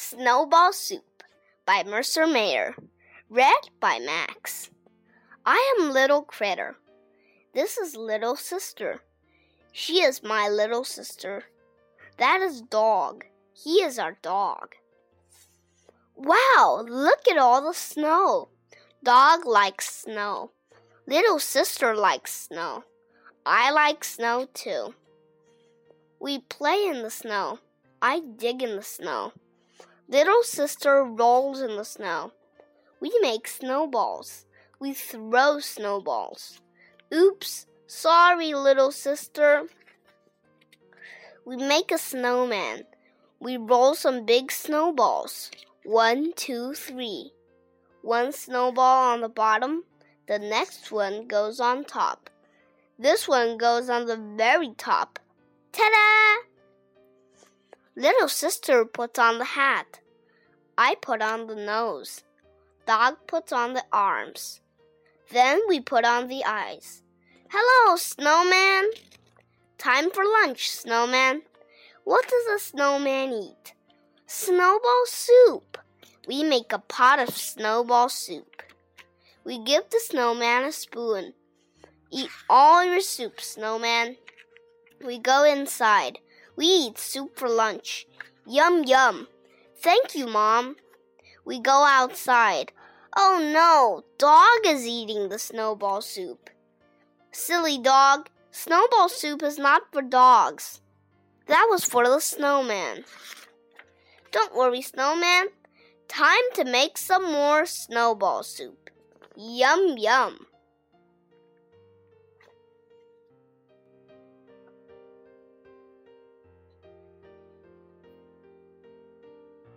Snowball Soup by Mercer Mayer. Read by Max. I am Little Critter. This is Little Sister. She is my little sister. That is Dog. He is our dog. Wow, look at all the snow. Dog likes snow. Little sister likes snow. I like snow too. We play in the snow. I dig in the snow. Little sister rolls in the snow. We make snowballs. We throw snowballs. Oops, sorry, little sister. We make a snowman. We roll some big snowballs. One, two, three. One snowball on the bottom, the next one goes on top. This one goes on the very top. Ta da! Little sister puts on the hat. I put on the nose. Dog puts on the arms. Then we put on the eyes. Hello, snowman! Time for lunch, snowman. What does a snowman eat? Snowball soup. We make a pot of snowball soup. We give the snowman a spoon. Eat all your soup, snowman. We go inside. We eat soup for lunch. Yum, yum. Thank you, Mom. We go outside. Oh no, dog is eating the snowball soup. Silly dog, snowball soup is not for dogs. That was for the snowman. Don't worry, snowman. Time to make some more snowball soup. Yum, yum.